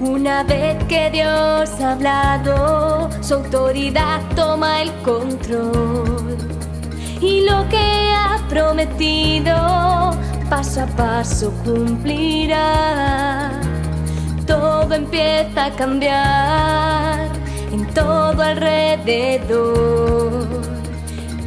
Una vez que Dios ha hablado, su autoridad toma el control. Y lo que ha prometido, paso a paso cumplirá. Todo empieza a cambiar en todo alrededor.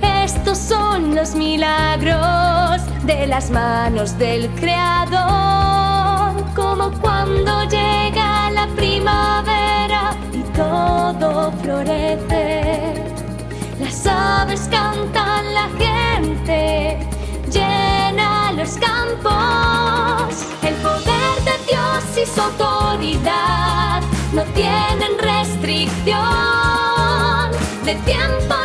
Estos son los milagros de las manos del Creador, como cuando llega la primavera y todo florece. Las aves cantan, la gente llena los campos. El poder de Dios y su autoridad no tienen restricción de tiempo,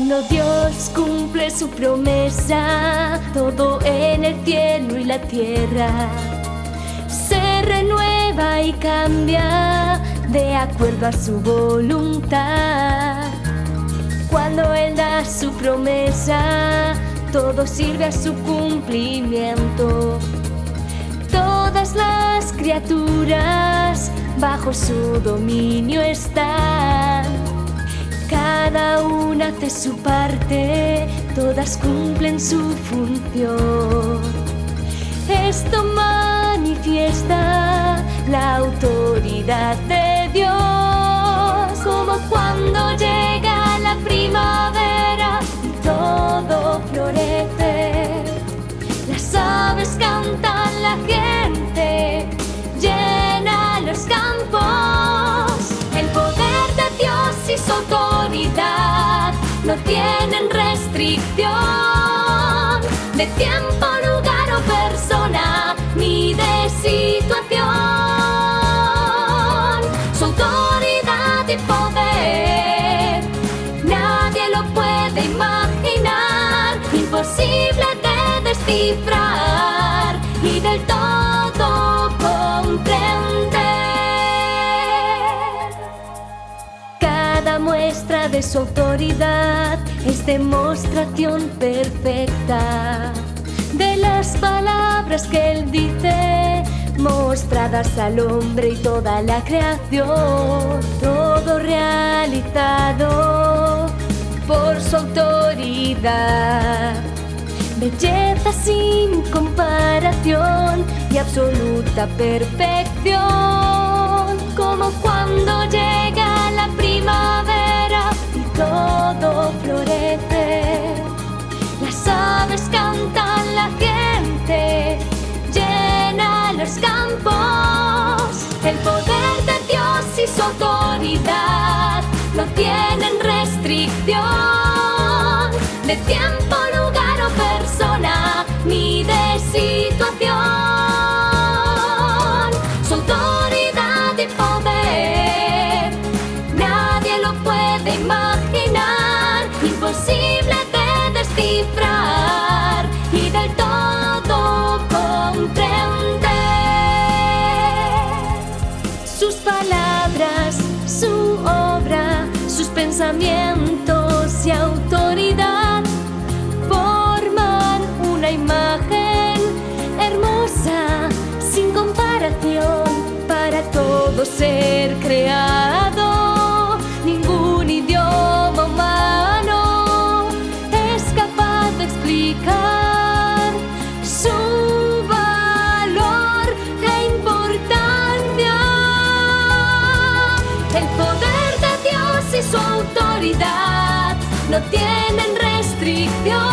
Cuando Dios cumple su promesa, todo en el cielo y la tierra se renueva y cambia de acuerdo a su voluntad. Cuando Él da su promesa, todo sirve a su cumplimiento. Todas las criaturas bajo su dominio están. Hace su parte, todas cumplen su función. Esto manifiesta la autoridad de tienen restricción de tiempo, lugar o persona, ni de situación. Su autoridad y poder, nadie lo puede imaginar, imposible de descifrar muestra de su autoridad es demostración perfecta de las palabras que él dice, mostradas al hombre y toda la creación, todo realizado por su autoridad. Belleza sin comparación y absoluta perfección, restricción de tiempo, pensamientos y autoridad forman una imagen hermosa, sin comparación, para todo ser creado. Ningún idioma humano es capaz de explicar no tienen restricción.